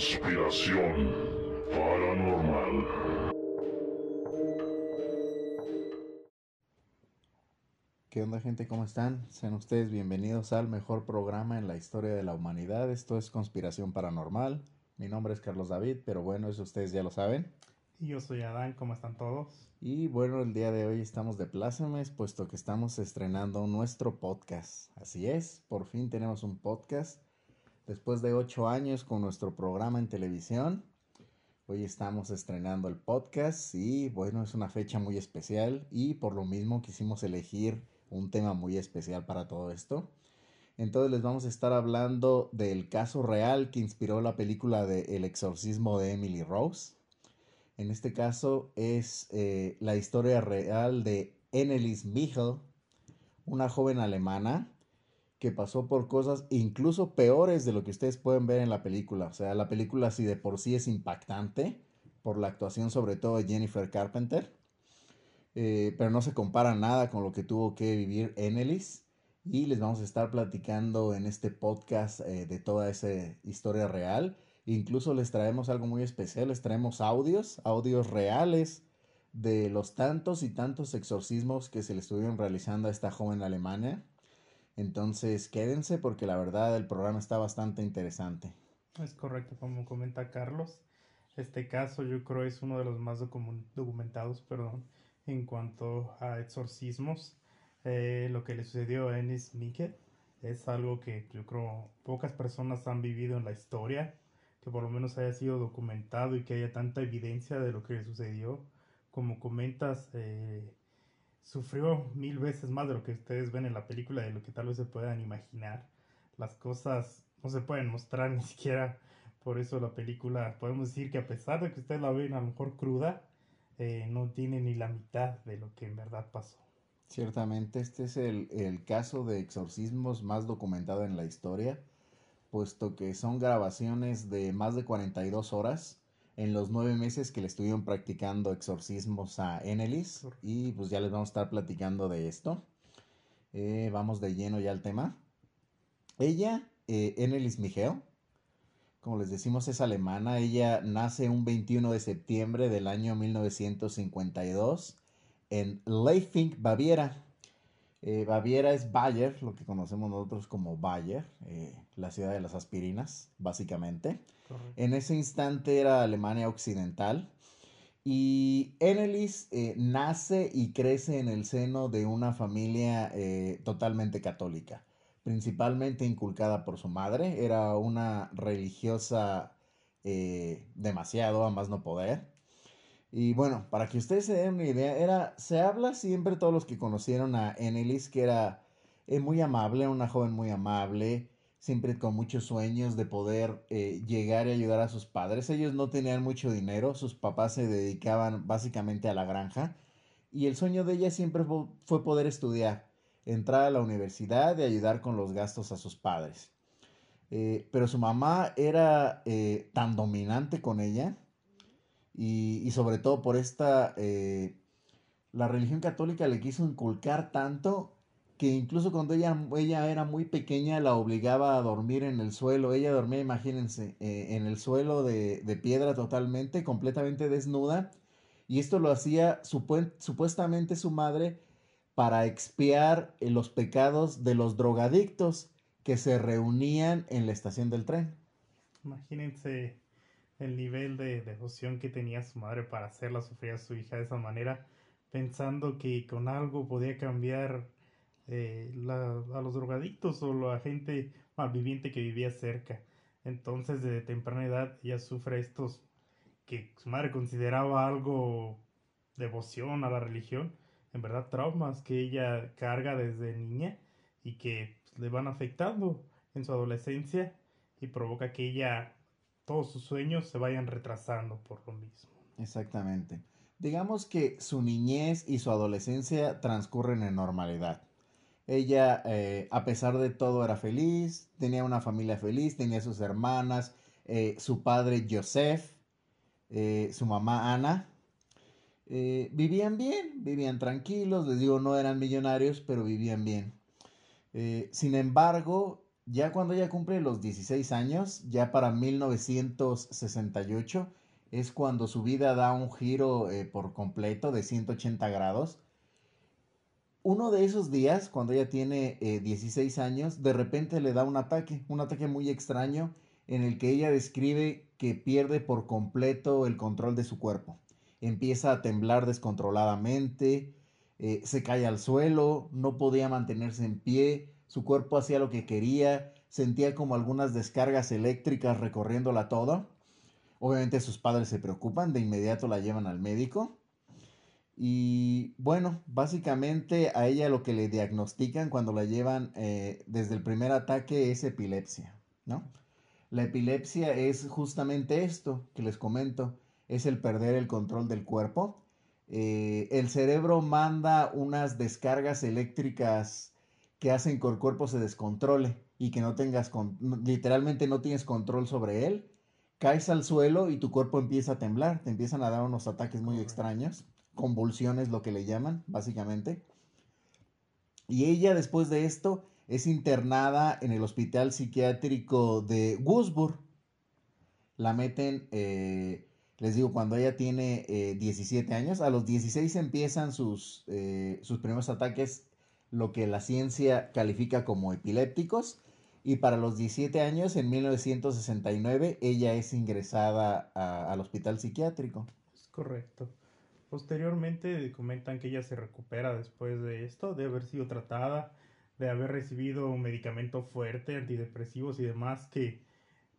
Conspiración paranormal. ¿Qué onda gente? ¿Cómo están? Sean ustedes bienvenidos al mejor programa en la historia de la humanidad. Esto es Conspiración Paranormal. Mi nombre es Carlos David, pero bueno, eso ustedes ya lo saben. Y yo soy Adán, ¿cómo están todos? Y bueno, el día de hoy estamos de plácemes, puesto que estamos estrenando nuestro podcast. Así es, por fin tenemos un podcast. Después de ocho años con nuestro programa en televisión, hoy estamos estrenando el podcast y bueno, es una fecha muy especial y por lo mismo quisimos elegir un tema muy especial para todo esto. Entonces les vamos a estar hablando del caso real que inspiró la película de El exorcismo de Emily Rose. En este caso es eh, la historia real de Annelies Michel, una joven alemana que pasó por cosas incluso peores de lo que ustedes pueden ver en la película. O sea, la película si de por sí es impactante por la actuación sobre todo de Jennifer Carpenter, eh, pero no se compara nada con lo que tuvo que vivir Annelies. Y les vamos a estar platicando en este podcast eh, de toda esa historia real. Incluso les traemos algo muy especial, les traemos audios, audios reales de los tantos y tantos exorcismos que se le estuvieron realizando a esta joven alemana entonces quédense porque la verdad el programa está bastante interesante. Es correcto, como comenta Carlos. Este caso yo creo es uno de los más documentados, perdón, en cuanto a exorcismos. Eh, lo que le sucedió a Ennis Mike es algo que yo creo pocas personas han vivido en la historia, que por lo menos haya sido documentado y que haya tanta evidencia de lo que le sucedió. Como comentas, eh, sufrió mil veces más de lo que ustedes ven en la película, de lo que tal vez se puedan imaginar. Las cosas no se pueden mostrar ni siquiera por eso la película, podemos decir que a pesar de que ustedes la ven a lo mejor cruda, eh, no tiene ni la mitad de lo que en verdad pasó. Ciertamente, este es el, el caso de exorcismos más documentado en la historia, puesto que son grabaciones de más de 42 horas en los nueve meses que le estuvieron practicando exorcismos a Enelis. Y pues ya les vamos a estar platicando de esto. Eh, vamos de lleno ya al tema. Ella, eh, Enelis Miguel, como les decimos, es alemana. Ella nace un 21 de septiembre del año 1952 en Leifing, Baviera. Eh, Baviera es Bayer, lo que conocemos nosotros como Bayer, eh, la ciudad de las aspirinas, básicamente. En ese instante era Alemania Occidental. Y Ennelis eh, nace y crece en el seno de una familia totalmente católica, principalmente inculcada por su madre. Era una religiosa demasiado, a más no poder. Y bueno, para que ustedes se den una idea, era, se habla siempre todos los que conocieron a Ennelis, que era eh, muy amable, una joven muy amable, siempre con muchos sueños de poder eh, llegar y ayudar a sus padres. Ellos no tenían mucho dinero, sus papás se dedicaban básicamente a la granja y el sueño de ella siempre fue, poder estudiar, entrar a la universidad y ayudar con los gastos a sus padres. Eh, pero su mamá era tan dominante con ella y, sobre todo por esta, eh, la religión católica le quiso inculcar tanto que incluso cuando ella, ella era muy pequeña la obligaba a dormir en el suelo. Ella dormía, imagínense, eh, en el suelo de, piedra totalmente, completamente desnuda. Y esto lo hacía supuestamente su madre para expiar eh, los pecados de los drogadictos que se reunían en la estación del tren. Imagínense el nivel de devoción que tenía su madre para hacerla sufrir a su hija de esa manera, pensando que con algo podía cambiar eh, a los drogadictos o la gente malviviente que vivía cerca. Entonces, desde temprana edad, ella sufre estos que su madre consideraba algo devoción a la religión, en verdad traumas que ella carga desde niña y que le van afectando en su adolescencia y provoca que ella todos sus sueños se vayan retrasando por lo mismo. Exactamente. Digamos que su niñez y su adolescencia transcurren en normalidad. Ella, eh, a pesar de todo, era feliz, tenía una familia feliz, tenía sus hermanas, eh, su padre Joseph, eh, su mamá Ana. vivían bien, vivían tranquilos, les digo, no eran millonarios, pero vivían bien. sin embargo, Ya cuando ella cumple los 16 años, ya para 1968, es cuando su vida da un giro eh, por completo de 180 grados. Uno de esos días, cuando ella tiene 16 eh, años, de repente le da un ataque, un ataque muy extraño en el que ella describe que pierde por completo el control de su cuerpo. Empieza a temblar descontroladamente, eh, se cae al suelo, no podía mantenerse en pie, su cuerpo hacía lo que quería, sentía como algunas descargas eléctricas recorriéndola toda. Obviamente sus padres se preocupan, de inmediato la llevan al médico. Y bueno, básicamente a ella lo que le diagnostican cuando la llevan eh, desde el primer ataque es epilepsia, ¿no? La epilepsia es justamente esto que les comento, es el perder el control del cuerpo. Eh, el cerebro manda unas descargas eléctricas que hacen que el cuerpo se descontrole y que no tengas, literalmente no tienes control sobre él. Caes al suelo y tu cuerpo empieza a temblar, te empiezan a dar unos ataques muy extraños, convulsiones lo que le llaman, básicamente. Y ella después de esto es internada en el hospital psiquiátrico de Wurzburg. La meten, eh, les digo, cuando ella tiene 17 eh, años. A los 16 empiezan sus, eh, sus primeros ataques, lo que la ciencia califica como epilépticos. Y para los 17 años, en 1969, ella es ingresada al hospital psiquiátrico. Es correcto. Posteriormente comentan que ella se recupera después de esto, de haber sido tratada de haber recibido un medicamento fuerte, antidepresivos y demás que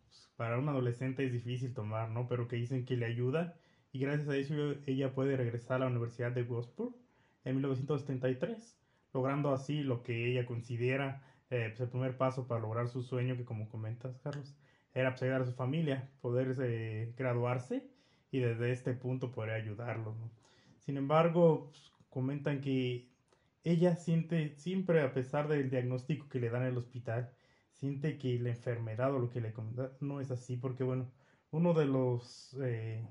pues, para un adolescente es difícil tomar, ¿no? Pero que dicen que le ayuda y gracias a eso ella puede regresar a la Universidad de Gosford en 1973, logrando así lo que ella considera eh, pues, el primer paso para lograr su sueño, que como comentas, Carlos, era pues, a su familia, poder graduarse y desde este punto poder ayudarlo. Sin embargo, pues, comentan que ella siente siempre, a pesar del diagnóstico que le dan en el hospital, siente que la enfermedad o lo que le comentan no es así, porque bueno, uno de los eh,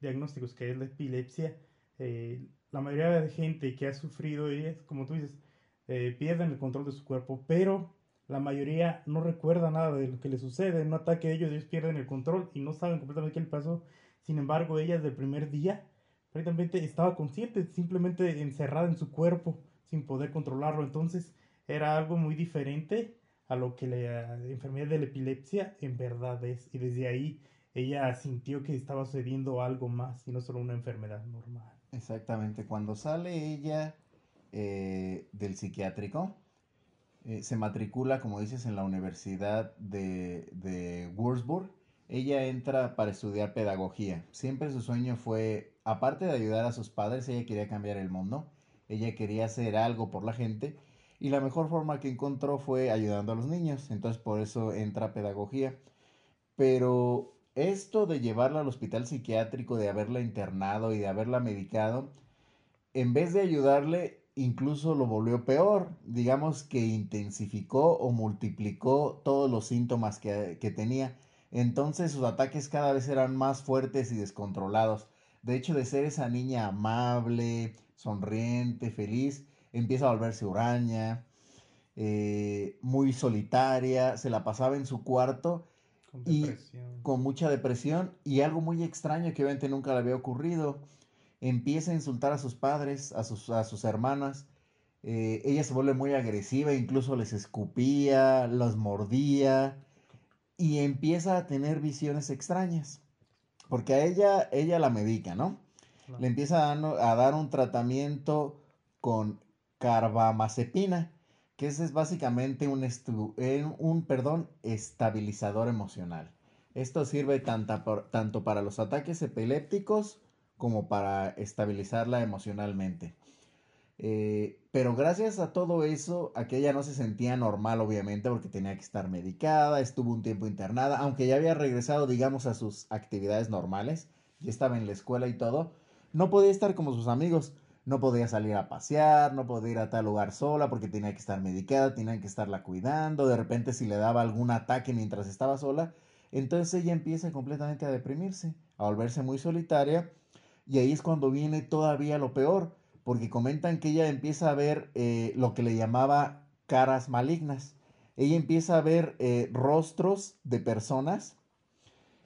diagnósticos que es la epilepsia, eh, la mayoría de gente que ha sufrido es, como tú dices, eh, pierden el control de su cuerpo, pero la mayoría no recuerda nada de lo que le sucede. En un ataque de ellos, ellos pierden el control y no saben completamente qué le pasó. Sin embargo, ella desde primer día prácticamente estaba consciente, simplemente encerrada en su cuerpo, sin poder controlarlo. Entonces era algo muy diferente a lo que la enfermedad de la epilepsia en verdad es. Y desde ahí ella sintió que estaba sucediendo algo más y no solo una enfermedad normal. Exactamente, cuando sale ella eh, del psiquiátrico, eh, se matricula, como dices, en la Universidad de, de Würzburg. Ella entra para estudiar pedagogía. Siempre su sueño fue aparte de ayudar a sus padres, ella quería cambiar el mundo, ella quería hacer algo por la gente y la mejor forma que encontró fue ayudando a los niños, entonces por eso entra a pedagogía. Pero esto de llevarla al hospital psiquiátrico, de haberla internado y de haberla medicado, en vez de ayudarle, incluso lo volvió peor. Digamos que intensificó o multiplicó todos los síntomas que, tenía. Entonces sus ataques cada vez eran más fuertes y descontrolados. De hecho, de ser esa niña amable, sonriente, feliz, empieza a volverse huraña, eh, muy solitaria, se la pasaba en su cuarto con y con mucha depresión y algo muy extraño que obviamente nunca le había ocurrido. Empieza a insultar a sus padres, a sus, a sus hermanas. Eh, ella se vuelve muy agresiva, incluso les escupía, los mordía y empieza a tener visiones extrañas. Porque a ella, ella la medica, ¿no? Le empieza a, dar un tratamiento con carbamazepina, que ese es básicamente un, un perdón, estabilizador emocional. Esto sirve tanto, tanto para los ataques epilépticos como para estabilizarla emocionalmente. Eh, pero gracias a todo eso, a que ella no se sentía normal, obviamente, porque tenía que estar medicada, estuvo un tiempo internada, aunque ya había regresado, digamos, a sus actividades normales, ya estaba en la escuela y todo, no podía estar como sus amigos, no podía salir a pasear, no podía ir a tal lugar sola porque tenía que estar medicada, tenía que estarla cuidando, de repente si le daba algún ataque mientras estaba sola, entonces ella empieza completamente a deprimirse, a volverse muy solitaria, y ahí es cuando viene todavía lo peor, porque comentan que ella empieza a ver eh, lo que le llamaba caras malignas. ella empieza a ver eh, rostros de personas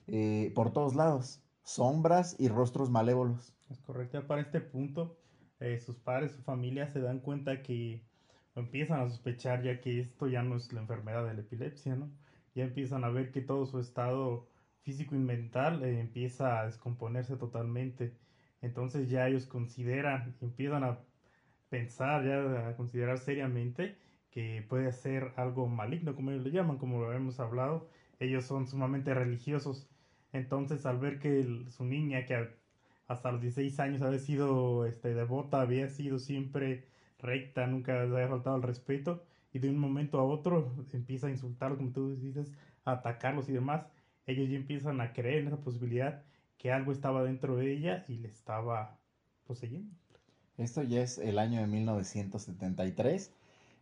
eh, por todos lados, sombras y rostros malévolos. Es correcto. Para este punto, eh, sus padres, su familia se dan cuenta que empiezan a sospechar ya que esto ya no es la enfermedad de la epilepsia, ¿no? Ya empiezan a ver que todo su estado físico y mental eh, empieza a descomponerse totalmente. Entonces ya ellos consideran, empiezan a pensar, ya a considerar seriamente que puede ser algo maligno, como ellos le llaman, como lo hemos hablado. Ellos son sumamente religiosos. Entonces al ver que su niña, que hasta los 16 años había sido este, devota, había sido siempre recta, nunca le había faltado el respeto, y de un momento a otro empieza a insultarlos, como tú dices, a atacarlos y demás, ellos ya empiezan a creer en esa posibilidad que algo estaba dentro de ella y le estaba poseyendo. Esto ya es el año de 1973.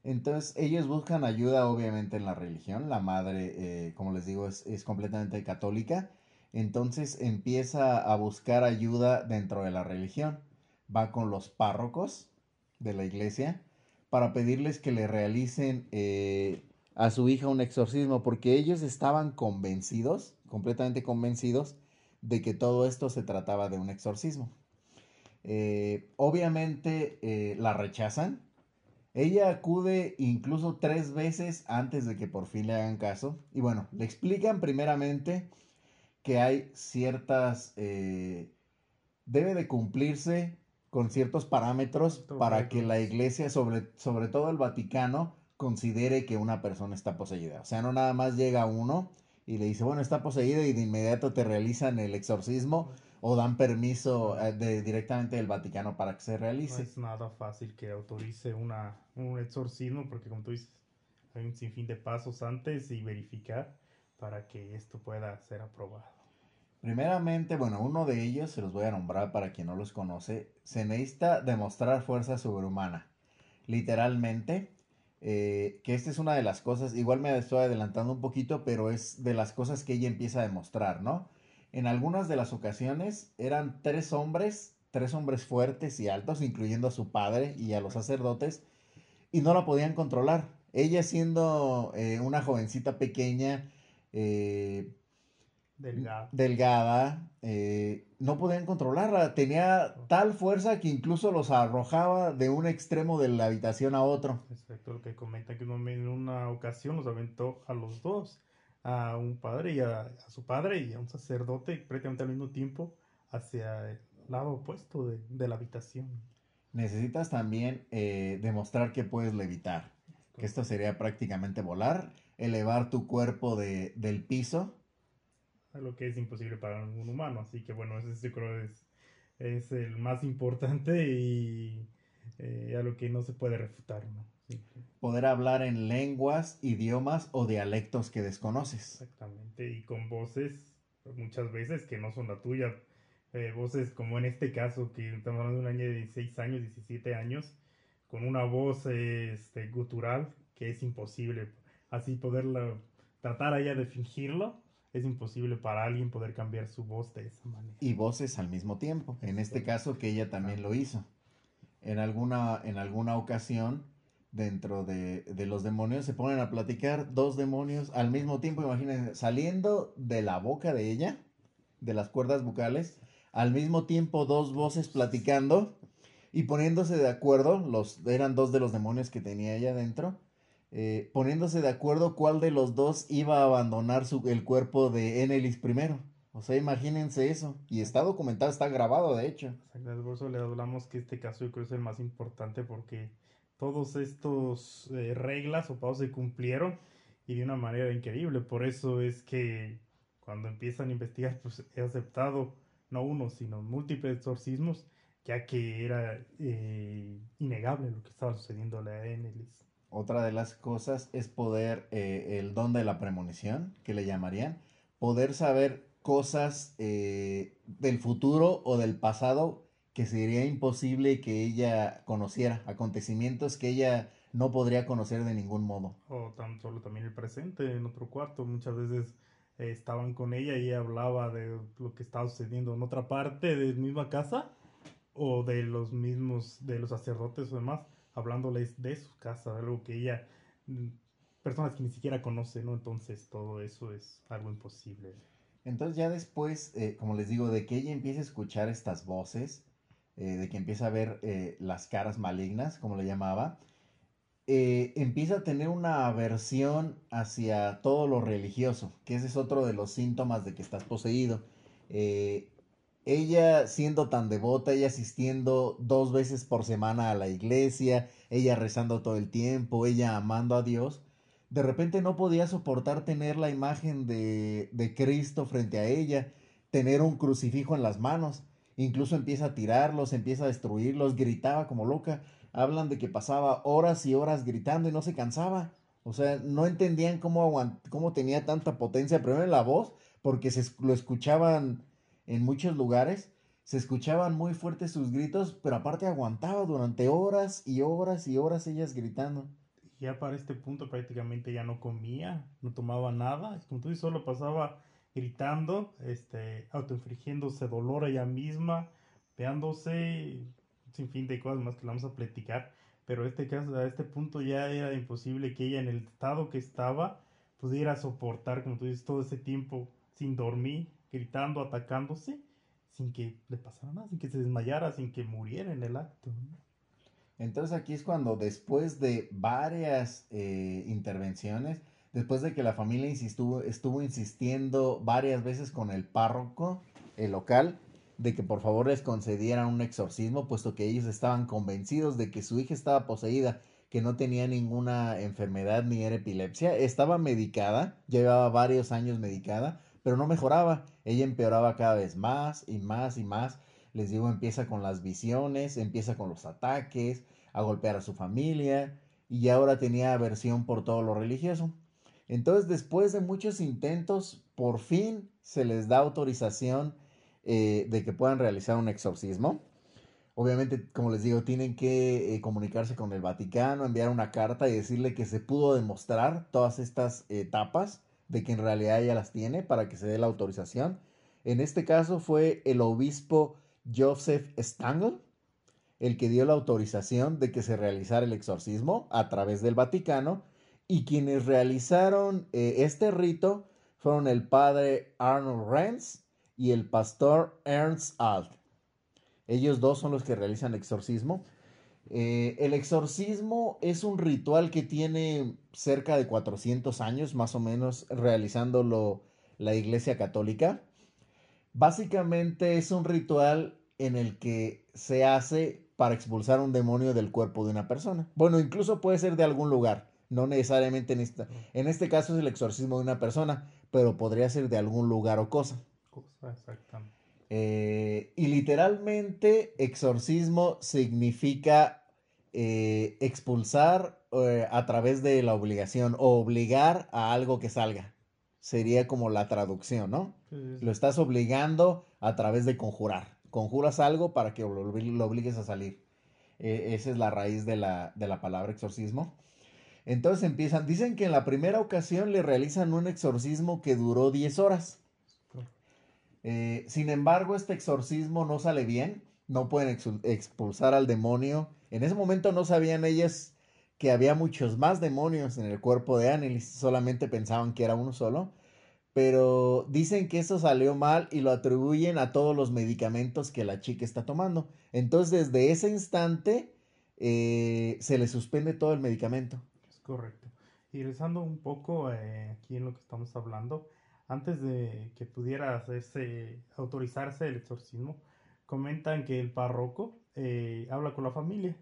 Entonces ellos buscan ayuda obviamente en la religión. La madre, eh, como les digo, es, es completamente católica. Entonces empieza a buscar ayuda dentro de la religión. Va con los párrocos de la iglesia para pedirles que le realicen eh, a su hija un exorcismo porque ellos estaban convencidos, completamente convencidos, de que todo esto se trataba de un exorcismo. Eh, obviamente eh, la rechazan. Ella acude incluso tres veces antes de que por fin le hagan caso. Y bueno, le explican primeramente que hay ciertas... eh, debe de cumplirse con ciertos parámetros para que la iglesia, sobre, sobre todo el Vaticano, considere que una persona está poseída. O sea, no nada más llega uno y le dice, bueno, está poseída y de inmediato te realizan el exorcismo o dan permiso eh, de, directamente del Vaticano para que se No realice. es nada fácil que autorice una, un exorcismo porque como tú dices, hay un sinfín de pasos antes y verificar para que esto pueda ser aprobado. Primeramente, bueno, uno de ellos, se los voy a nombrar para quien no los conoce, se necesita demostrar fuerza sobrehumana. Literalmente, eh, que esta es una de las cosas, igual me estoy adelantando un poquito, pero es de las cosas que ella empieza a demostrar, ¿no? En algunas de las ocasiones eran tres hombres, tres hombres fuertes y altos, incluyendo a su padre y a los sacerdotes, y no la podían controlar. Ella siendo eh, una jovencita pequeña, eh, delgada, eh, no podían controlarla. Tenía tal fuerza que incluso los arrojaba de un extremo de la habitación a otro. Exacto, lo que comenta que en una ocasión los aventó a los dos, a un padre y a, a su padre y a un sacerdote prácticamente al mismo tiempo hacia el lado opuesto de, de la habitación. Necesitas también eh, demostrar que puedes levitar, que esto sería prácticamente volar, elevar tu cuerpo de, del piso. lo que es imposible para un humano. Así que bueno, ese yo creo es, es el más importante y eh, a lo que no se puede refutar, ¿no? Sí, poder hablar en lenguas, idiomas o dialectos que desconoces. exactamente. Y con voces pues, muchas veces que no son la tuya. Eh, voces como en este caso, que estamos hablando de una niña de 16 años, 17 años, con una voz este, gutural que es imposible. Así poderla tratar ella de fingirlo, es imposible para alguien poder cambiar su voz de esa manera. y voces al mismo tiempo. En este caso que ella también lo hizo. En alguna, en alguna ocasión, dentro de, de los demonios, se ponen a platicar dos demonios al mismo tiempo, imagínense, saliendo de la boca de ella, de las cuerdas bucales, al mismo tiempo dos voces platicando y poniéndose de acuerdo, los, eran dos de los demonios que tenía ella dentro, eh, poniéndose de acuerdo cuál de los dos iba a abandonar su, el cuerpo de Enelis primero. O sea, imagínense eso. Y está documentado, está grabado, de hecho. Exacto, por eso le hablamos que este caso yo creo es el más importante porque todos estos eh, reglas o pasos se cumplieron y de una manera increíble. Por eso es que cuando empiezan a investigar, pues he aceptado no uno, sino múltiples exorcismos, ya que era eh, innegable lo que estaba sucediendo a Enelis. Otra de las cosas es poder, eh, el don de la premonición, que le llamarían, poder saber cosas eh, del futuro o del pasado que sería imposible que ella conociera, acontecimientos que ella no podría conocer de ningún modo. O tan solo también el presente en otro cuarto. Muchas veces eh, estaban con ella y ella hablaba de lo que estaba sucediendo en otra parte de la misma casa o de los mismos, de los sacerdotes o demás, hablándoles de su casa, algo que ella mm, personas que ni siquiera conoce, ¿no? Entonces todo eso es algo imposible. Entonces ya después, eh, como les digo, de que ella empieza a escuchar estas voces, eh, de que empieza a ver eh, las caras malignas, como le llamaba, empieza a tener una aversión hacia todo lo religioso, que ese es otro de los síntomas de que estás poseído. Ella siendo tan devota, ella asistiendo dos veces por semana a la iglesia, ella rezando todo el tiempo, ella amando a Dios, de repente no podía soportar tener la imagen de, de Cristo frente a ella, tener un crucifijo en las manos. Incluso empieza a tirarlos, empieza a destruirlos, gritaba como loca. Hablan de que pasaba horas y horas gritando y no se cansaba. O sea, no entendían cómo, cómo tenía tanta potencia, primero en la voz, porque se lo escuchaban en muchos lugares, se escuchaban muy fuertes sus gritos, pero aparte aguantaba durante horas y horas y horas ellas gritando. Ya para este punto prácticamente ya no comía, no tomaba nada, como tú dices, solo pasaba gritando, este, autoinfligiéndose dolor a ella misma, veándose, sin fin de cosas más que vamos a platicar, pero este caso, a este punto ya era imposible que ella en el estado que estaba pudiera soportar, como tú dices, todo ese tiempo sin dormir, gritando, atacándose, sin que le pasara nada, sin que se desmayara, sin que muriera en el acto. Entonces aquí es cuando después de varias eh, intervenciones, después de que la familia estuvo insistiendo varias veces con el párroco, el local, de que por favor les concedieran un exorcismo, puesto que ellos estaban convencidos de que su hija estaba poseída, que no tenía ninguna enfermedad ni era epilepsia, estaba medicada, llevaba varios años medicada, pero no mejoraba, ella empeoraba cada vez más y más y más. Les digo, empieza con las visiones, empieza con los ataques, a golpear a su familia y ahora tenía aversión por todo lo religioso. Entonces, después de muchos intentos, por fin se les da autorización eh, de que puedan realizar un exorcismo. Obviamente, como les digo, tienen que eh, comunicarse con el Vaticano, enviar una carta y decirle que se pudo demostrar todas estas etapas de que en realidad ella las tiene para que se dé la autorización. En este caso fue el obispo Joseph Stangl el que dio la autorización de que se realizara el exorcismo a través del Vaticano y quienes realizaron eh, este rito fueron el padre Arnold Renz y el pastor Ernst Alt. Ellos dos son los que realizan exorcismo. Eh, el exorcismo es un ritual que tiene cerca de 400 años, más o menos, realizándolo la Iglesia Católica. Básicamente es un ritual en el que se hace para expulsar un demonio del cuerpo de una persona. Bueno, incluso puede ser de algún lugar, no necesariamente en esta. En este caso es el exorcismo de una persona, pero podría ser de algún lugar o cosa. Cosa, exactamente. Eh, y literalmente exorcismo significa eh, expulsar eh, a través de la obligación o obligar a algo que salga. Sería como la traducción, ¿no? Sí, sí, sí. Lo estás obligando a través de conjurar. Conjuras algo para que lo, obli- lo obligues a salir. Eh, esa es la raíz de la, de la palabra exorcismo. Entonces empiezan, dicen que en la primera ocasión le realizan un exorcismo que duró 10 horas. Eh, sin embargo, este exorcismo no sale bien, no pueden expulsar al demonio. En ese momento no sabían ellas que había muchos más demonios en el cuerpo de Annelies, solamente pensaban que era uno solo. Pero dicen que eso salió mal y lo atribuyen a todos los medicamentos que la chica está tomando. Entonces, desde ese instante, eh, se le suspende todo el medicamento. Es correcto. Y un poco eh, aquí en lo que estamos hablando, antes de que pudiera hacerse, autorizarse el exorcismo, comentan que el párroco eh, habla con la familia,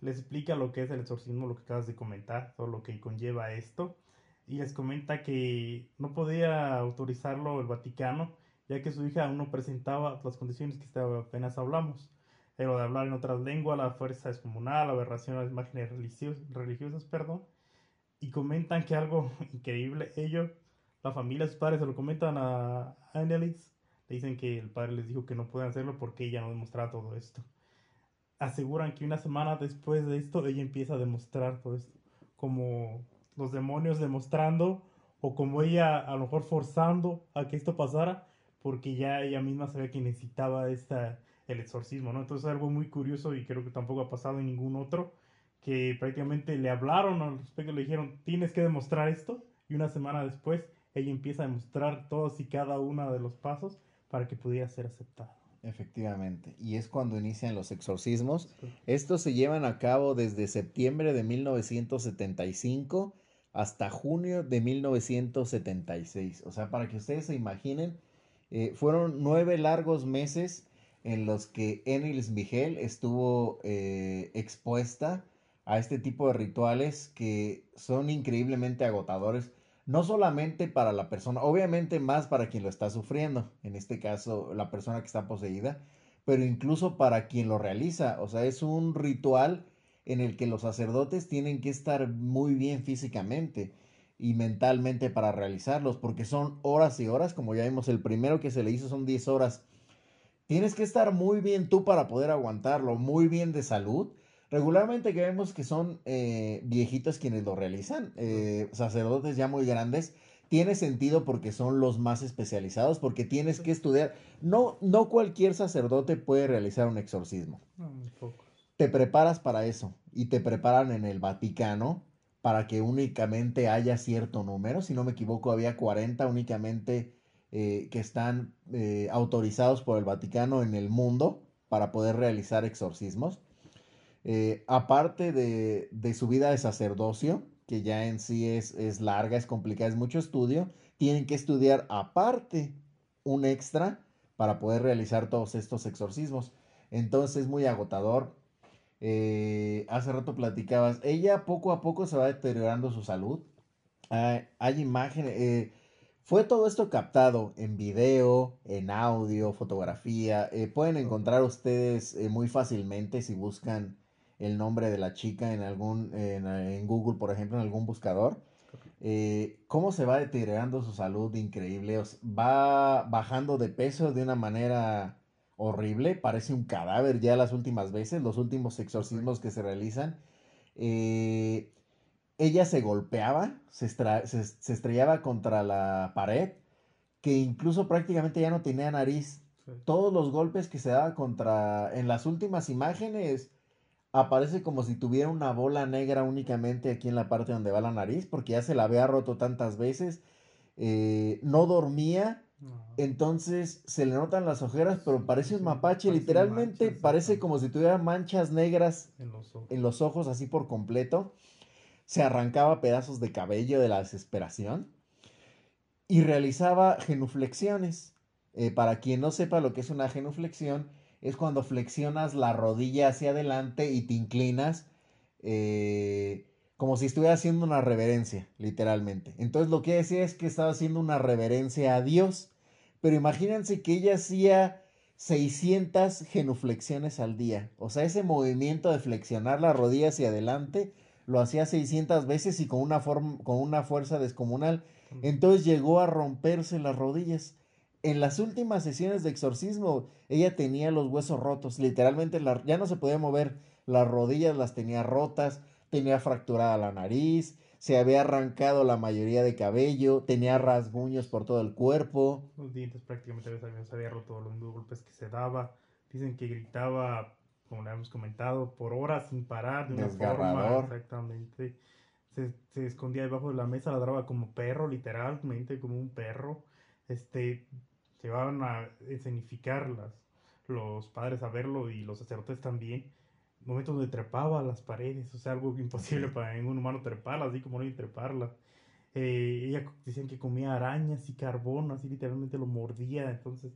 les explica lo que es el exorcismo, lo que acabas de comentar, todo lo que conlleva esto, y les comenta que no podía autorizarlo el Vaticano, ya que su hija aún no presentaba las condiciones que apenas hablamos. Pero de hablar en otras lenguas, la fuerza descomunal, aberración a las imágenes religios- religiosas, perdón, y comentan que algo increíble, ellos, la familia, sus padres se lo comentan a Annelies, dicen que el padre les dijo que no pueden hacerlo porque ella no demostraba todo esto. Aseguran que una semana después de esto ella empieza a demostrar todo esto, como los demonios demostrando o como ella a lo mejor forzando a que esto pasara porque ya ella misma sabía que necesitaba esta, el exorcismo, ¿no? Entonces es algo muy curioso y creo que tampoco ha pasado en ningún otro que prácticamente le hablaron al respecto, le dijeron, tienes que demostrar esto, y una semana después ella empieza a demostrar todos y cada uno de los pasos para que pudiera ser aceptado. Efectivamente, y es cuando inician los exorcismos. Estos se llevan a cabo desde septiembre de 1975 hasta junio de 1976. O sea, para que ustedes se imaginen, eh, fueron nueve largos meses en los que Enilis Miguel estuvo eh, expuesta a este tipo de rituales que son increíblemente agotadores, no solamente para la persona, obviamente más para quien lo está sufriendo, en este caso la persona que está poseída, pero incluso para quien lo realiza, o sea, es un ritual en el que los sacerdotes tienen que estar muy bien físicamente y mentalmente para realizarlos, porque son horas y horas, como ya vimos, el primero que se le hizo son 10 horas. Tienes que estar muy bien tú para poder aguantarlo, muy bien de salud. Regularmente que vemos que son eh, viejitos quienes lo realizan, eh, sacerdotes ya muy grandes, tiene sentido porque son los más especializados, porque tienes que estudiar. No, no cualquier sacerdote puede realizar un exorcismo. Te preparas para eso y te preparan en el Vaticano para que únicamente haya cierto número. Si no me equivoco, había 40 únicamente eh, que están eh, autorizados por el Vaticano en el mundo para poder realizar exorcismos. Eh, aparte de, de, su vida de sacerdocio, que ya en sí es, es larga, es complicada, es mucho estudio, tienen que estudiar aparte un extra para poder realizar todos estos exorcismos. Entonces es muy agotador. Eh, hace rato platicabas, ella poco a poco se va deteriorando su salud. hay imágenes, eh, fue todo esto captado en video, en audio, fotografía. Pueden encontrar ustedes muy fácilmente si buscan el nombre de la chica en algún, en, Google, por ejemplo, en algún buscador. cómo se va deteriorando su salud increíble, va bajando de peso de una manera horrible, parece un cadáver ya las últimas veces, los últimos exorcismos que se realizan. Eh, ella se golpeaba, se, estrellaba contra la pared, que incluso prácticamente ya no tenía nariz. Todos los golpes que se daba contra, en las últimas imágenes, aparece como si tuviera una bola negra únicamente aquí en la parte donde va la nariz, porque ya se la había roto tantas veces. Eh, no dormía, entonces se le notan las ojeras, pero parece un mapache. Literalmente parece como si tuviera manchas negras en los, ojos. así por completo. Se arrancaba pedazos de cabello de la desesperación. Y realizaba genuflexiones. Eh, para quien no sepa lo que es una genuflexión, es cuando flexionas la rodilla hacia adelante y te inclinas. Eh, como si estuviera haciendo una reverencia, literalmente. Entonces lo que decía es que estaba haciendo una reverencia a Dios, pero imagínense que ella hacía 600 genuflexiones al día. O sea, ese movimiento de flexionar la rodilla hacia adelante lo hacía 600 veces y con una, con una fuerza descomunal. Entonces llegó a romperse las rodillas. En las últimas sesiones de exorcismo, ella tenía los huesos rotos. Literalmente ya no se podía mover. Las rodillas las tenía rotas tenía fracturada la nariz, se había arrancado la mayoría de cabello, tenía rasguños por todo el cuerpo. Los dientes prácticamente se había roto los golpes que se daba. Dicen que gritaba, como le hemos comentado, por horas sin parar, de una forma exactamente. Se, se, escondía debajo de la mesa, ladraba como perro, literalmente como un perro. Este, llevaban a escenificar las, los padres a verlo y los sacerdotes también momentos donde trepaba las paredes, o sea, algo imposible para ningún humano treparlas, así como no hay treparlas. Eh, ella decían que comía arañas y carbón, así literalmente lo mordía, entonces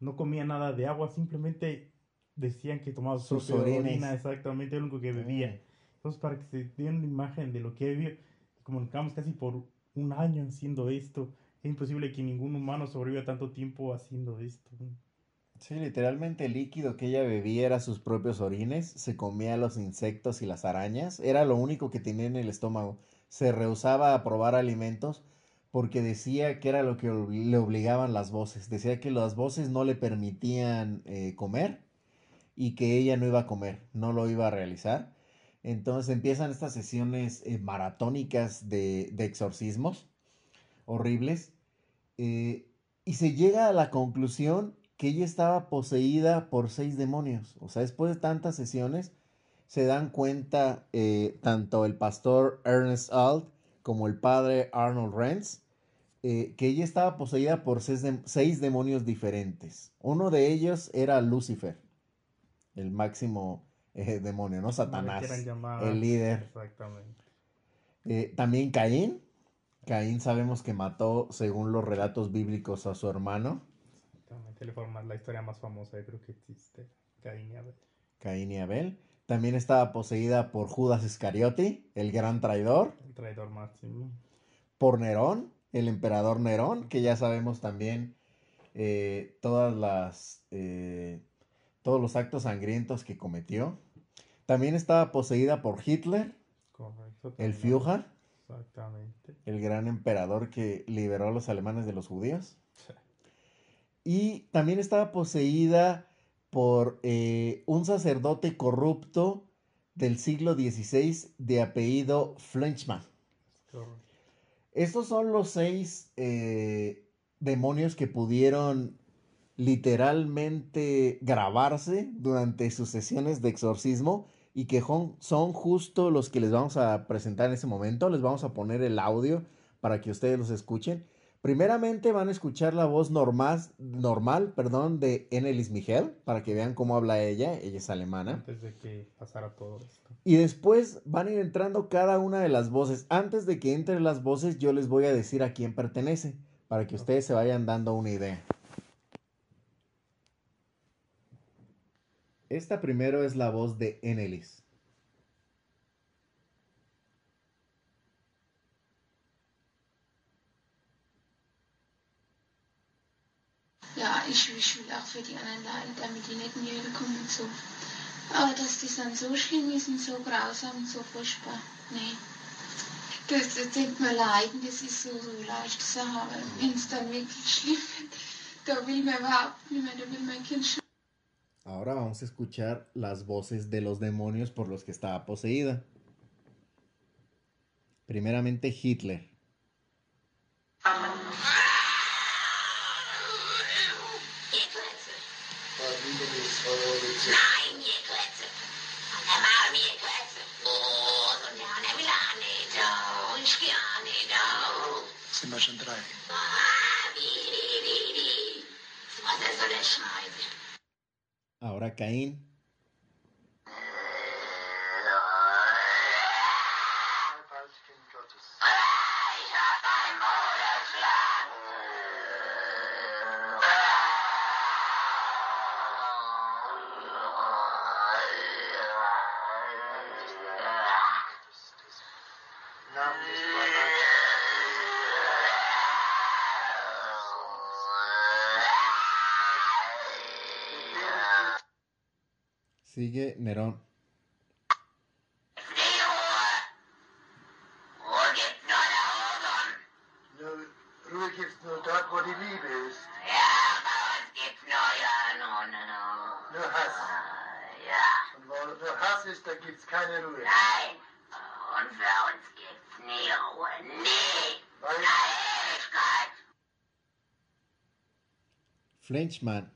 no comía nada de agua, simplemente decían que tomaba su orina, exactamente, lo único que bebía. Entonces, para que se den una imagen de lo que vivió, comunicamos casi por un año haciendo esto, es imposible que ningún humano sobreviva tanto tiempo haciendo esto. Sí, literalmente el líquido que ella bebía era sus propios orines, se comía los insectos y las arañas, era lo único que tenía en el estómago. Se rehusaba a probar alimentos porque decía que era lo que le obligaban las voces. Decía que las voces no le permitían eh, comer y que ella no iba a comer, no lo iba a realizar. Entonces empiezan estas sesiones eh, maratónicas de, exorcismos horribles eh, y se llega a la conclusión que ella estaba poseída por seis demonios. O sea, después de tantas sesiones, se dan cuenta eh, tanto el pastor Ernest Alt como el padre Arnold Renz eh, que ella estaba poseída por seis, dem- seis demonios diferentes. Uno de ellos era Lucifer, el máximo eh, demonio, no Satanás, el líder. Exactamente. También Caín. Caín sabemos que mató, según los relatos bíblicos, a su hermano, Exactamente. La historia más famosa, yo creo que existe. Caín y Abel. Caín y Abel. También estaba poseída por Judas Iscariote, el gran traidor, El traidor máximo. por Nerón, el emperador Nerón, que ya sabemos también eh, todas las, eh, todos los actos sangrientos que cometió. También estaba poseída por Hitler, Correcto. el también. Exactamente. el gran emperador que liberó a los alemanes de los judíos. Y también estaba poseída por eh, un sacerdote corrupto del siglo XVI de apellido Flenchman. Estos son los seis eh, demonios que pudieron literalmente grabarse durante sus sesiones de exorcismo y que son justo los que les vamos a presentar en ese momento. Les vamos a poner el audio para que ustedes los escuchen. Primeramente van a escuchar la voz normal, normal perdón, de Enelis Miguel para que vean cómo habla ella. Ella es alemana. Antes de que pasara todo esto. Y después van a ir entrando cada una de las voces. Antes de que entren las voces, yo les voy a decir a quién pertenece, para que ustedes se vayan dando una idea. Esta primero es la voz de Enelis. Ja, ich, will auch für die anderen leiden, damit die nicht Hölle kommen und so. Aber dass das dann so schlimm ist und so grausam und so furchtbar, nee. Das, das denkt man leiden, das ist so, so eine leichte Sache, aber wenn es dann wirklich schlimm wird, da will man überhaupt nicht mehr, da will mein Kind schon. Ahora vamos a escuchar las voces de los demonios por los que estaba poseída. Primeramente Hitler. Sind wir schon drei? Was? Ahora Caín. Sigue Nerón. Ruhe gibt gibt's nur dort, wo die Liebe ist. Ja, bei uns gibt's nur no, no, no. Nur Hass. Ja, Und wo nur Hass ist, da gibt's keine Ruhe. nein. Und für uns gibt's nie Ruhe. Nie. Weil Ewigkeit. Frenchman.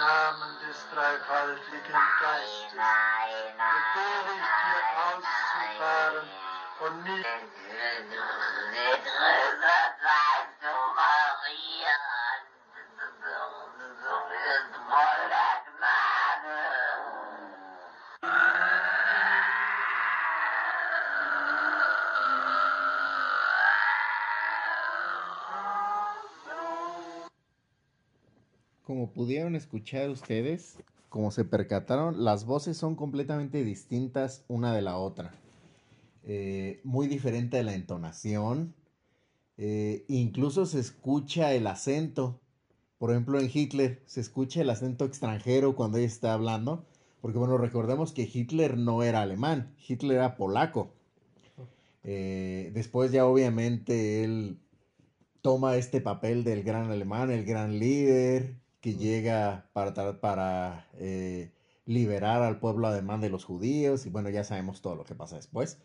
Namen des dreifaltigen Geistes, befehle ich dir auszufahren und nicht. Maria, Pudieron escuchar ustedes, como se percataron, las voces son completamente distintas una de la otra. Eh, muy diferente la entonación. eh, incluso se escucha el acento. Por ejemplo, en Hitler se escucha el acento extranjero cuando ella está hablando. Porque bueno, recordemos que Hitler no era alemán, Hitler era polaco. Eh, después ya obviamente él toma este papel del gran alemán, el gran líder, que llega para, para eh, liberar al pueblo alemán de los judíos, y bueno, ya sabemos todo lo que pasa después.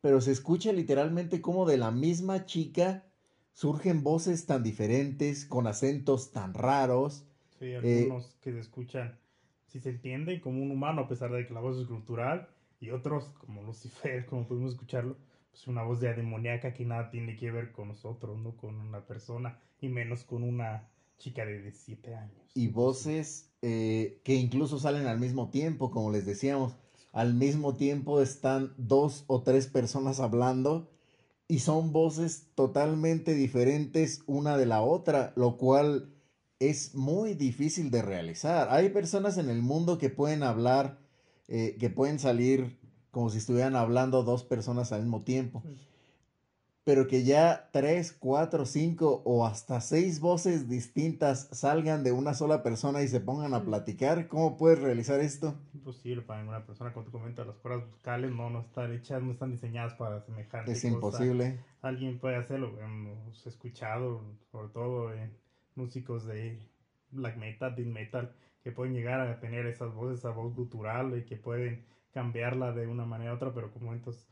Pero se escucha literalmente como de la misma chica surgen voces tan diferentes, con acentos tan raros. Sí, Eh, algunos que se escuchan, si se entienden como un humano a pesar de que la voz es cultural, y otros como Lucifer, como pudimos escucharlo, pues una voz de demoníaca que nada tiene que ver con nosotros, no con una persona, y menos con una chica de 17 años. y voces eh, que incluso salen al mismo tiempo, como les decíamos. Al mismo tiempo están dos o tres personas hablando y son voces totalmente diferentes una de la otra, lo cual es muy difícil de realizar. Hay personas en el mundo que pueden hablar, eh, que pueden salir como si estuvieran hablando dos personas al mismo tiempo pero que ya tres, cuatro, cinco o hasta seis voces distintas salgan de una sola persona y se pongan a platicar, ¿cómo puedes realizar esto? imposible para ninguna persona, como tú comentas, las cuerdas vocales no, no están hechas, no están diseñadas para semejante Es cosa. imposible. Alguien puede hacerlo, hemos escuchado, sobre todo en músicos de black metal, death metal, que pueden llegar a tener esas voces, esa voz gutural y que pueden cambiarla de una manera u otra, pero como entonces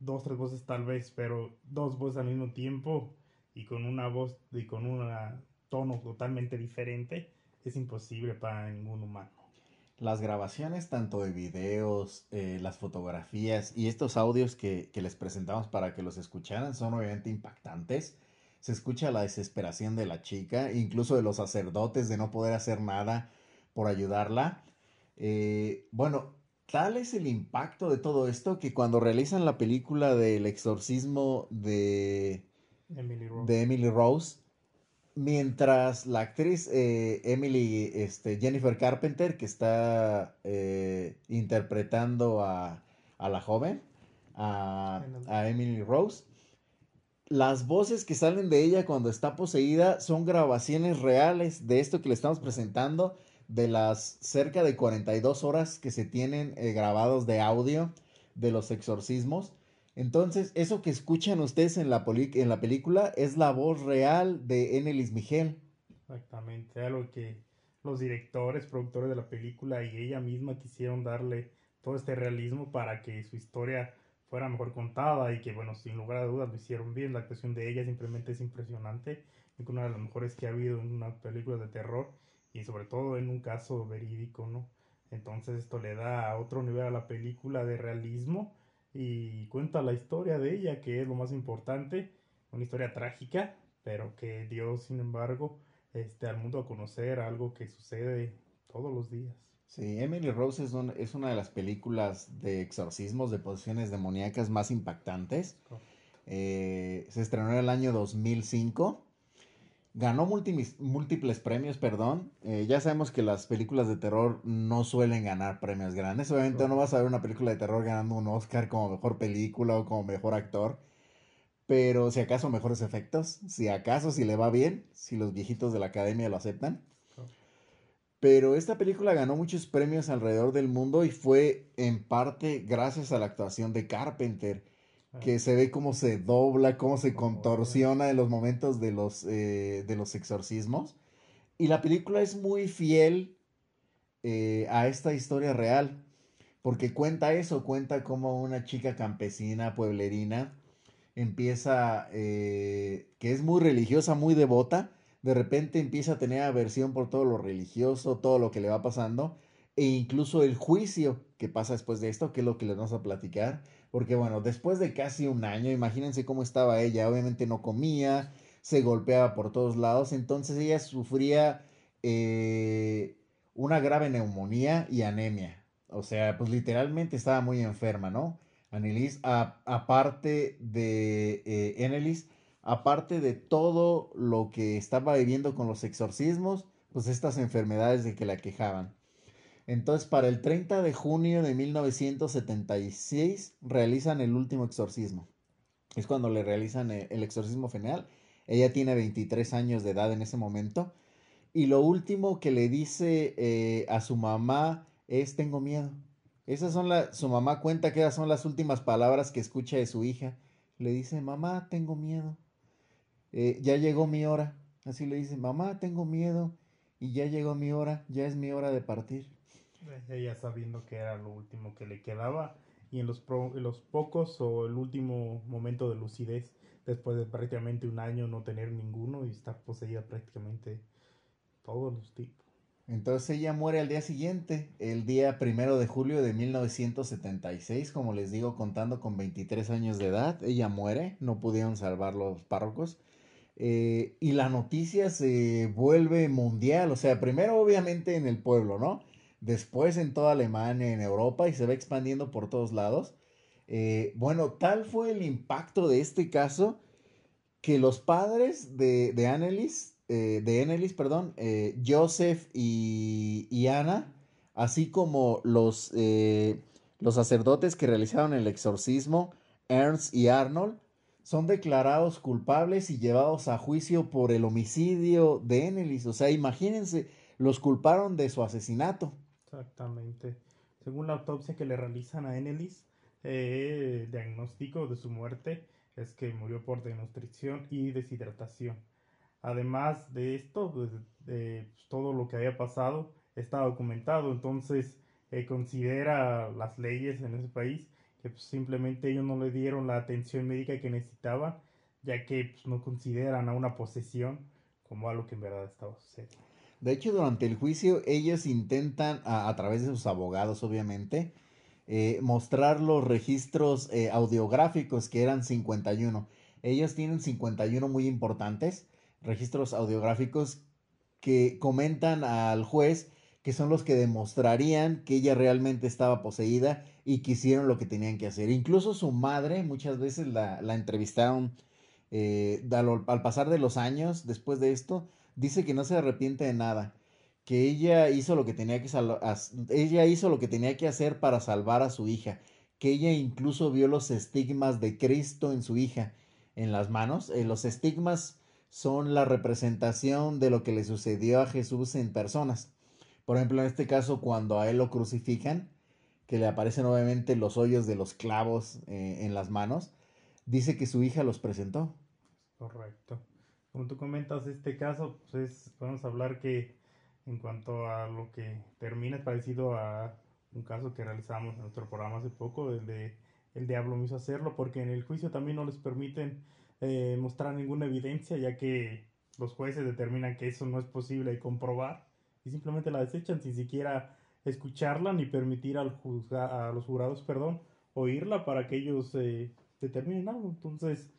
dos, tres voces tal vez, pero dos voces al mismo tiempo y con una voz y con un tono totalmente diferente, es imposible para ningún humano. Las grabaciones tanto de videos, eh, las fotografías y estos audios que, que les presentamos para que los escucharan son obviamente impactantes. Se escucha la desesperación de la chica, incluso de los sacerdotes de no poder hacer nada por ayudarla. Eh, bueno, tal es el impacto de todo esto que cuando realizan la película del exorcismo de, Emily Rose. de Emily Rose, mientras la actriz eh, Emily, este, Jennifer Carpenter, que está eh, interpretando a, a la joven, a, a Emily Rose, las voces que salen de ella cuando está poseída son grabaciones reales de esto que le estamos presentando, de las cerca de 42 horas que se tienen eh, grabados de audio de los exorcismos. Entonces, eso que escuchan ustedes en la, en la película es la voz real de Enelis Miguel. Exactamente, algo que los directores, productores de la película y ella misma quisieron darle todo este realismo para que su historia fuera mejor contada y que, bueno, sin lugar a dudas lo hicieron bien. La actuación de ella simplemente es impresionante. Es una de las mejores que ha habido en una película de terror y sobre todo en un caso verídico, ¿no? Entonces esto le da otro nivel a la película de realismo y cuenta la historia de ella, que es lo más importante, una historia trágica, pero que dio, sin embargo, este, al mundo a conocer algo que sucede todos los días. Sí, Emily Rose es, un- es una de las películas de exorcismos, de posesiones demoníacas más impactantes. Eh, se estrenó en el año 2005. Ganó múltiples, premios, perdón. Eh, ya sabemos que las películas de terror no suelen ganar premios grandes. Obviamente no vas a ver una película de terror ganando un Oscar como mejor película o como mejor actor. Pero si acaso mejores efectos, si acaso si le va bien, si los viejitos de la academia lo aceptan. Pero esta película ganó muchos premios alrededor del mundo y fue en parte gracias a la actuación de Carpenter, que se ve cómo se dobla, cómo se contorsiona en los momentos de los, eh, de los exorcismos. Y la película es muy fiel eh, a esta historia real, porque cuenta eso, cuenta cómo una chica campesina, pueblerina, empieza, eh, que es muy religiosa, muy devota, de repente empieza a tener aversión por todo lo religioso, todo lo que le va pasando, e incluso el juicio que pasa después de esto, que es lo que les vamos a platicar, porque bueno, después de casi un año, imagínense cómo estaba ella, obviamente no comía, se golpeaba por todos lados, entonces ella sufría eh, una grave neumonía y anemia, o sea, pues literalmente estaba muy enferma, ¿no? Annelies, aparte de eh, aparte de todo lo que estaba viviendo con los exorcismos, pues estas enfermedades de que la quejaban. Entonces, para el 30 de junio de 1976 realizan el último exorcismo. Es cuando le realizan e, el exorcismo final. Ella tiene 23 años de edad en ese momento. Y lo último que le dice eh, a su mamá es tengo miedo. Esas son la, su mamá cuenta que esas son las últimas palabras que escucha de su hija. Le dice, mamá, tengo miedo. Eh, ya llegó mi hora. Así le dice, mamá, tengo miedo. Y ya llegó mi hora, ya es mi hora de partir. Ella sabiendo que era lo último que le quedaba y en los, los pocos o el último momento de lucidez, después de prácticamente un año no tener ninguno y estar poseída prácticamente todos los tipos. Entonces ella muere al día siguiente, el día primero de julio de 1976, como les digo, contando con 23 años de edad. Ella muere, no pudieron salvar los párrocos. Eh, y la noticia se vuelve mundial, o sea, primero obviamente en el pueblo, ¿no? Después en toda Alemania, en Europa y se va expandiendo por todos lados. Eh, bueno, tal fue el impacto de este caso que los padres de, de Annelies, eh, de Annelies, perdón, eh, Joseph y, y, Ana, así como los, los sacerdotes que realizaron el exorcismo, Ernst y Arnold, son declarados culpables y llevados a juicio por el homicidio de Annelies. O sea, imagínense, los culparon de su asesinato. Exactamente. Según la autopsia que le realizan a Enelis, eh, el diagnóstico de su muerte es que murió por desnutrición y deshidratación. Además de esto, pues, pues, todo lo que había pasado está documentado, entonces eh, considera las leyes en ese país que pues, simplemente ellos no le dieron la atención médica que necesitaba, ya que no consideran a una posesión como algo que en verdad estaba sucediendo. De hecho, durante el juicio ellos intentan, a, través de sus abogados obviamente, eh, mostrar los registros eh, audiográficos que eran 51. Ellos tienen 51 muy importantes, registros audiográficos que comentan al juez que son los que demostrarían que ella realmente estaba poseída y que hicieron lo que tenían que hacer. Incluso su madre muchas veces la, entrevistaron eh, al pasar de los años después de esto dice que no se arrepiente de nada, que ella hizo lo que tenía que ella hizo lo que tenía que hacer para salvar a su hija, que ella incluso vio los estigmas de Cristo en su hija en las manos. Eh, los estigmas son la representación de lo que le sucedió a Jesús en personas. Por ejemplo, en este caso, cuando a él lo crucifican, que le aparecen obviamente los hoyos de los clavos eh, en las manos, dice que su hija los presentó. Correcto como tú comentas, este caso, pues vamos a hablar que en cuanto a lo que termina es parecido a un caso que realizamos en nuestro programa hace poco, el de El Diablo me hizo hacerlo, porque en el juicio también no les permiten eh, mostrar ninguna evidencia, ya que los jueces determinan que eso no es posible comprobar y simplemente la desechan sin siquiera escucharla ni permitir al a los jurados perdón, oírla para que ellos eh, determinen algo. Entonces,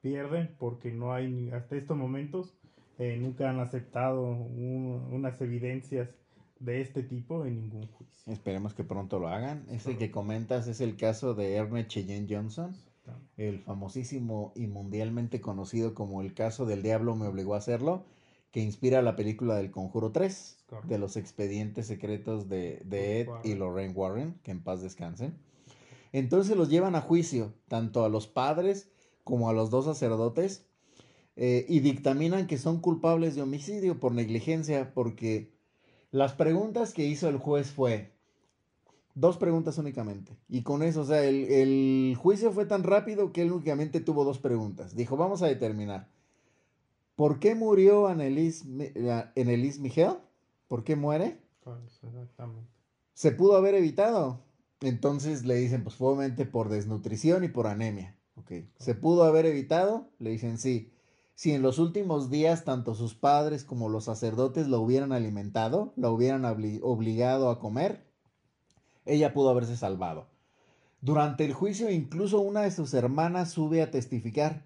pierden porque no hay, hasta estos momentos, eh, nunca han aceptado unas evidencias de este tipo en ningún juicio. Esperemos que pronto lo hagan. Ese que comentas es el caso de Ernest Cheyenne Johnson, el famosísimo y mundialmente conocido como el caso del diablo me obligó a hacerlo, que inspira la película del Conjuro 3, de los expedientes secretos de, de Ed y Lorraine Warren, que en paz descansen. Entonces los llevan a juicio, tanto a los padres como a los dos sacerdotes eh, y dictaminan que son culpables de homicidio por negligencia porque las preguntas que hizo el juez fue dos preguntas únicamente y con eso, o sea, el, juicio fue tan rápido que él únicamente tuvo dos preguntas. Dijo, vamos a determinar, ¿por qué murió Annelies, Annelies Miguel? ¿Por qué muere? Se pudo haber evitado. Entonces le dicen, pues obviamente por desnutrición y por anemia. ¿Se pudo haber evitado? Le dicen sí. si en los últimos días tanto sus padres como los sacerdotes lo hubieran alimentado, la hubieran obli- obligado a comer, ella pudo haberse salvado. Durante el juicio incluso una de sus hermanas sube a testificar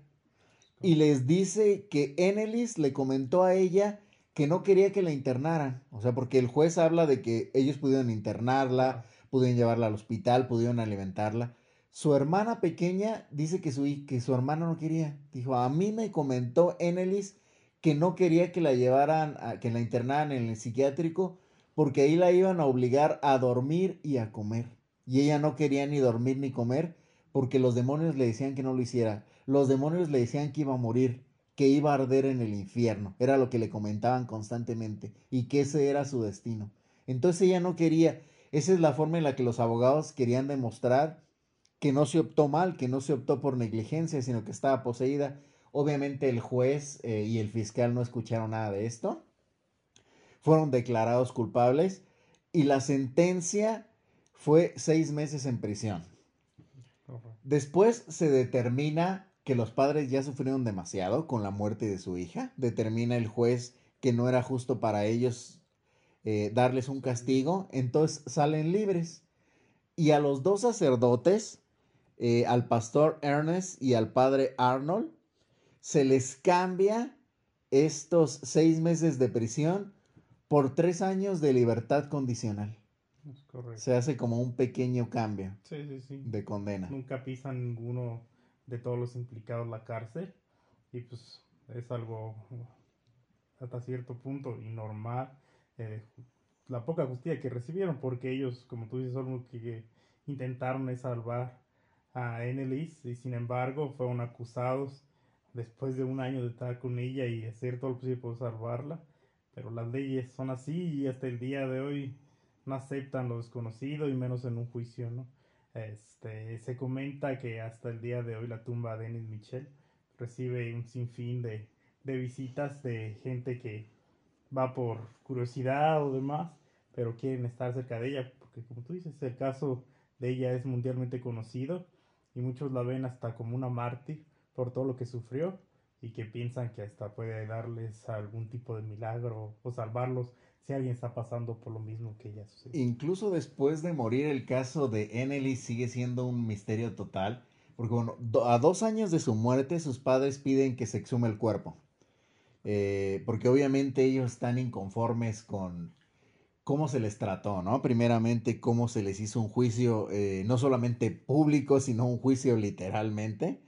y les dice que Enelis le comentó a ella que no quería que la internaran. O sea, porque el juez habla de que ellos pudieron internarla, pudieron llevarla al hospital, pudieron alimentarla. Su hermana pequeña dice que su, que su hermana no quería. Dijo, a mí me comentó Enelis que no quería que la llevaran, a, que la internaran en el psiquiátrico porque ahí la iban a obligar a dormir y a comer. Y ella no quería ni dormir ni comer porque los demonios le decían que no lo hiciera. Los demonios le decían que iba a morir, que iba a arder en el infierno. Era lo que le comentaban constantemente y que ese era su destino. Entonces ella no quería. Esa es la forma en la que los abogados querían demostrar que no se optó mal, que no se optó por negligencia, sino que estaba poseída. Obviamente el juez eh, y el fiscal no escucharon nada de esto. Fueron declarados culpables y la sentencia fue seis meses en prisión. Después se determina que los padres ya sufrieron demasiado con la muerte de su hija. Determina el juez que no era justo para ellos eh, darles un castigo. Entonces salen libres. Y a los dos sacerdotes, eh, al pastor Ernest y al padre Arnold, se les cambia estos seis meses de prisión por tres años de libertad condicional. Es correcto. Se hace como un pequeño cambio Sí, sí, sí. de condena. Nunca pisan ninguno de todos los implicados la cárcel. Y pues es algo hasta cierto punto y normal. eh, la poca justicia que recibieron, porque ellos, como tú dices, son los que intentaron es salvar a Enelis y sin embargo fueron acusados después de un año de estar con ella y hacer todo lo posible por salvarla. Pero las leyes son así y hasta el día de hoy no aceptan lo desconocido y menos en un juicio, ¿no? Este, se comenta que hasta el día de hoy la tumba de Denis Michel recibe un sinfín de, de visitas de gente que va por curiosidad o demás, pero quieren estar cerca de ella, porque como tú dices, el caso de ella es mundialmente conocido y muchos la ven hasta como una mártir por todo lo que sufrió y que piensan que hasta puede darles algún tipo de milagro o salvarlos si alguien está pasando por lo mismo que ella sucedió. Incluso después de morir el caso de Enely sigue siendo un misterio total, porque bueno, a dos años de su muerte sus padres piden que se exhume el cuerpo, Eh, porque obviamente ellos están inconformes con cómo se les trató, ¿no? Primeramente cómo se les hizo un juicio, eh, no solamente público, sino un juicio literalmente.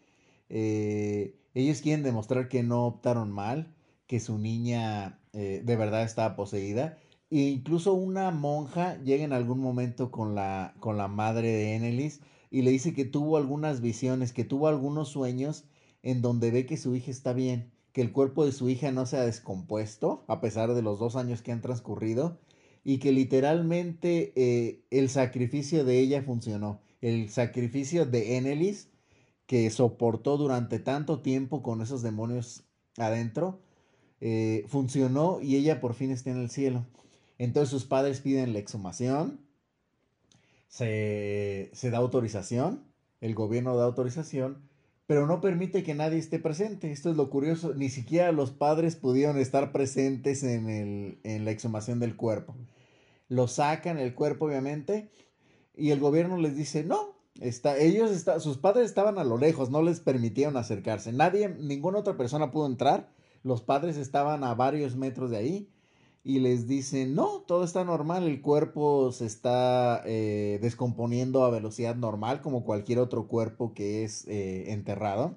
Eh, ellos quieren demostrar que no optaron mal, que su niña eh, de verdad estaba poseída. E incluso una monja llega en algún momento con la, con la madre de Enelis y le dice que tuvo algunas visiones, que tuvo algunos sueños en donde ve que su hija está bien, que el cuerpo de su hija no se ha descompuesto a pesar de los dos años que han transcurrido y que literalmente eh, el sacrificio de ella funcionó. El sacrificio de Enelis que soportó durante tanto tiempo con esos demonios adentro, eh, funcionó y ella por fin está en el cielo. Entonces sus padres piden la exhumación, se, se da autorización, el gobierno da autorización, pero no permite que nadie esté presente. Esto es lo curioso, ni siquiera los padres pudieron estar presentes en, el, en la exhumación del cuerpo. Lo sacan el cuerpo, obviamente, y el gobierno les dice, no, Está, ellos está, sus padres estaban a lo lejos, no les permitieron acercarse. Nadie, ninguna otra persona pudo entrar. Los padres estaban a varios metros de ahí y les dicen, no, todo está normal, el cuerpo se está eh, descomponiendo a velocidad normal como cualquier otro cuerpo que es eh, enterrado.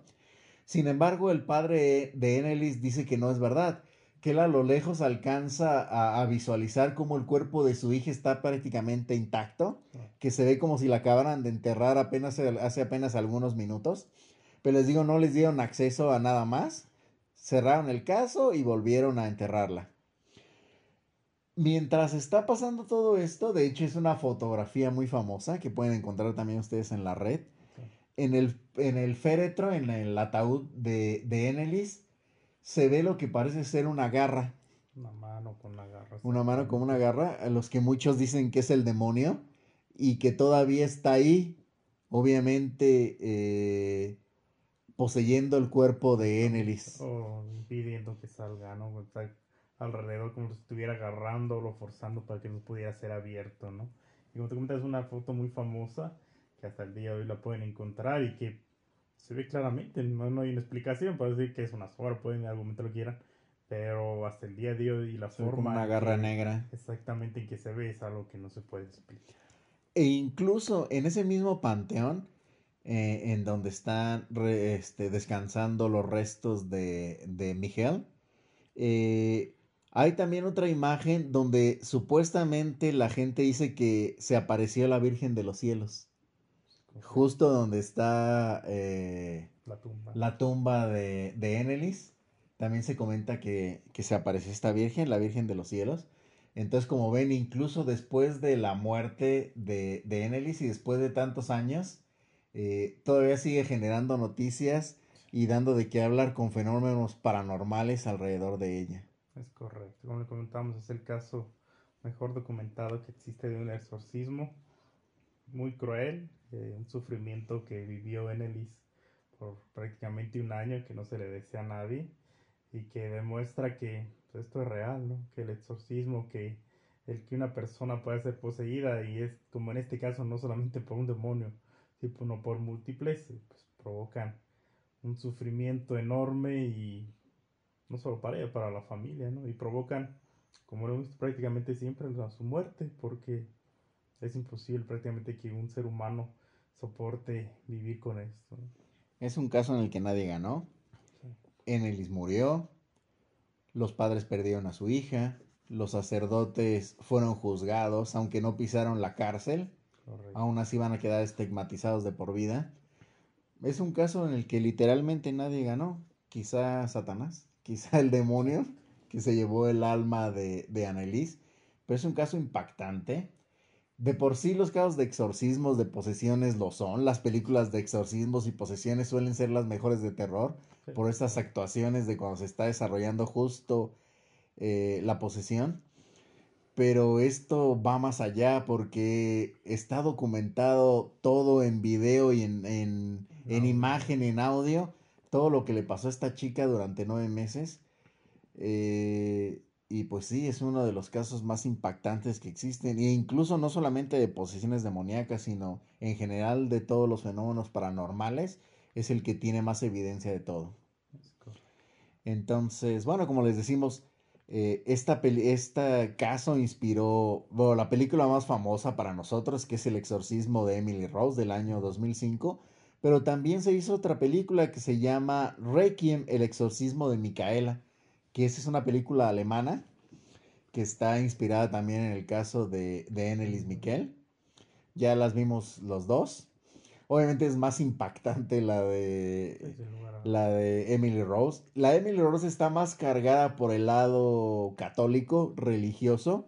Sin embargo, el padre de Enelis dice que no es verdad, que él a lo lejos alcanza a, a visualizar cómo el cuerpo de su hija está prácticamente intacto, que se ve como si la acabaran de enterrar apenas hace apenas algunos minutos. Pero les digo, no les dieron acceso a nada más. Cerraron el caso y volvieron a enterrarla. Mientras está pasando todo esto, de hecho es una fotografía muy famosa que pueden encontrar también ustedes en la red. En el, en el féretro, en el ataúd de, de Enelis, se ve lo que parece ser una garra. Una mano con una garra. Una mano con una garra, a los que muchos dicen que es el demonio y que todavía está ahí. Obviamente, eh, poseyendo el cuerpo de Enelis. O impidiendo que salga, ¿no? O sea, alrededor como si estuviera agarrándolo, forzando para que no pudiera ser abierto, ¿no? Y como te comentas, es una foto muy famosa que hasta el día de hoy la pueden encontrar y que se ve claramente, no, no hay una explicación para decir que es una sobra, pueden argumentar lo que quieran, pero hasta el día de hoy y la forma como una garra que- negra. exactamente en que se ve es algo que no se puede explicar. E incluso en ese mismo panteón, eh, en donde están re- este, descansando los restos de, de Miguel, eh, hay también otra imagen donde supuestamente la gente dice que se apareció la Virgen de los Cielos, justo donde está eh, La tumba. la tumba de, de Enelis. También se comenta que, que se apareció esta Virgen, la Virgen de los Cielos. Entonces, como ven, incluso después de la muerte de, de Enelis y después de tantos años, eh, todavía sigue generando noticias y dando de qué hablar con fenómenos paranormales alrededor de ella. Es correcto. Como le comentamos, es el caso mejor documentado que existe de un exorcismo muy cruel, eh, un sufrimiento que vivió Enelis por prácticamente un año que no se le desea a nadie y que demuestra que pues, esto es real, ¿no? Que el exorcismo, que el que una persona pueda ser poseída y es como en este caso no solamente por un demonio, sino por múltiples, pues provocan un sufrimiento enorme y no solo para ella, para la familia, ¿no? Y provocan, como lo hemos visto prácticamente siempre, su muerte, porque es imposible prácticamente que un ser humano soporte vivir con esto. Es un caso en el que nadie ganó. Enelis murió, los padres perdieron a su hija, los sacerdotes fueron juzgados, aunque no pisaron la cárcel, Correcto. aún así van a quedar estigmatizados de por vida. Es un caso en el que literalmente nadie ganó. Quizá Satanás, quizá el demonio que se llevó el alma de, de Annelies, pero es un caso impactante. De por sí los casos de exorcismos, de posesiones lo son. Las películas de exorcismos y posesiones suelen ser las mejores de terror Sí. por estas actuaciones de cuando se está desarrollando justo eh, la posesión. Pero esto va más allá porque está documentado todo en video y en, en, imagen, en audio, todo lo que le pasó a esta chica durante nueve meses. Eh, y pues sí, es uno de los casos más impactantes que existen. E incluso no solamente de posesiones demoníacas, sino en general de todos los fenómenos paranormales, es el que tiene más evidencia de todo. Entonces, bueno, como les decimos, eh, esta peli- este caso inspiró, bueno, la película más famosa para nosotros, que es El exorcismo de Emily Rose del año 2005, pero también se hizo otra película que se llama Requiem, El exorcismo de Micaela, que esa es una película alemana que está inspirada también en el caso de, de Enelis Miquel. Ya las vimos los dos. Obviamente es más impactante la de a- la de Emily Rose. La de Emily Rose está más cargada por el lado católico, religioso.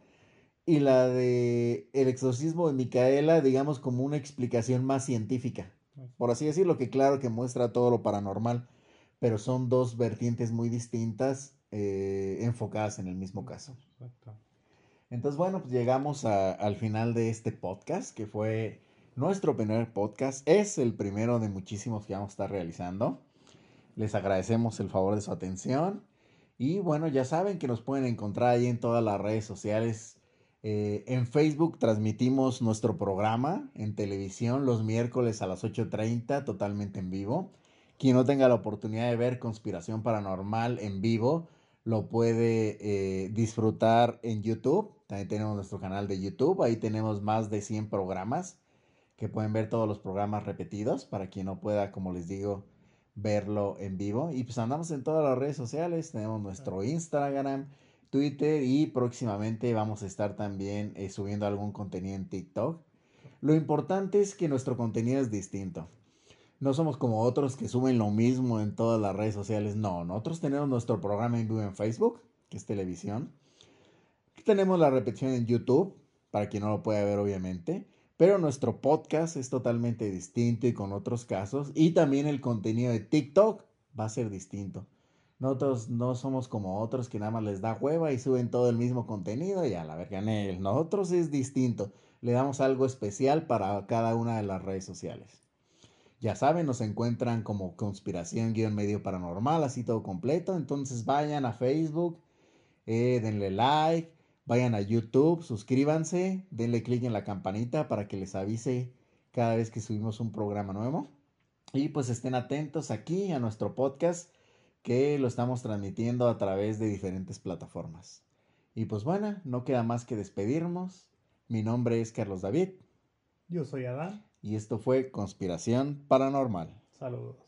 Y la de El exorcismo de Micaela, digamos, como una explicación más científica. Por así decirlo, que claro que muestra todo lo paranormal. Pero son dos vertientes muy distintas eh, enfocadas en el mismo caso. Exacto. Entonces, bueno, pues llegamos a- al final de este podcast, que fue nuestro primer podcast. Es el primero de muchísimos que vamos a estar realizando. Les agradecemos el favor de su atención. Y bueno, ya saben que nos pueden encontrar ahí en todas las redes sociales. Eh, en Facebook transmitimos nuestro programa en televisión los miércoles a las 8.30, totalmente en vivo. Quien no tenga la oportunidad de ver Conspiración Paranormal en vivo, lo puede eh, disfrutar en YouTube. También tenemos nuestro canal de YouTube. Ahí tenemos más de 100 programas que pueden ver todos los programas repetidos para quien no pueda, como les digo, verlo en vivo. Y pues andamos en todas las redes sociales. Tenemos nuestro Instagram, Twitter y próximamente vamos a estar también eh, subiendo algún contenido en TikTok. Lo importante es que nuestro contenido es distinto. No somos como otros que suben lo mismo en todas las redes sociales. No, nosotros tenemos nuestro programa en vivo en Facebook, que es televisión. Tenemos la repetición en YouTube, para quien no lo pueda ver obviamente. Pero nuestro podcast es totalmente distinto y con otros casos. Y también el contenido de TikTok va a ser distinto. Nosotros no somos como otros que nada más les da hueva y suben todo el mismo contenido y a la verga él. Nosotros es distinto. Le damos algo especial para cada una de las redes sociales. Ya saben, nos encuentran como conspiración guion medio paranormal, así todo completo. Entonces vayan a Facebook, eh, denle like, vayan a YouTube, suscríbanse, denle clic en la campanita para que les avise cada vez que subimos un programa nuevo. Y pues estén atentos aquí a nuestro podcast que lo estamos transmitiendo a través de diferentes plataformas. Y pues bueno, no queda más que despedirnos. Mi nombre es Carlos David Yo soy Adán. Y esto fue Conspiración Paranormal. Saludos.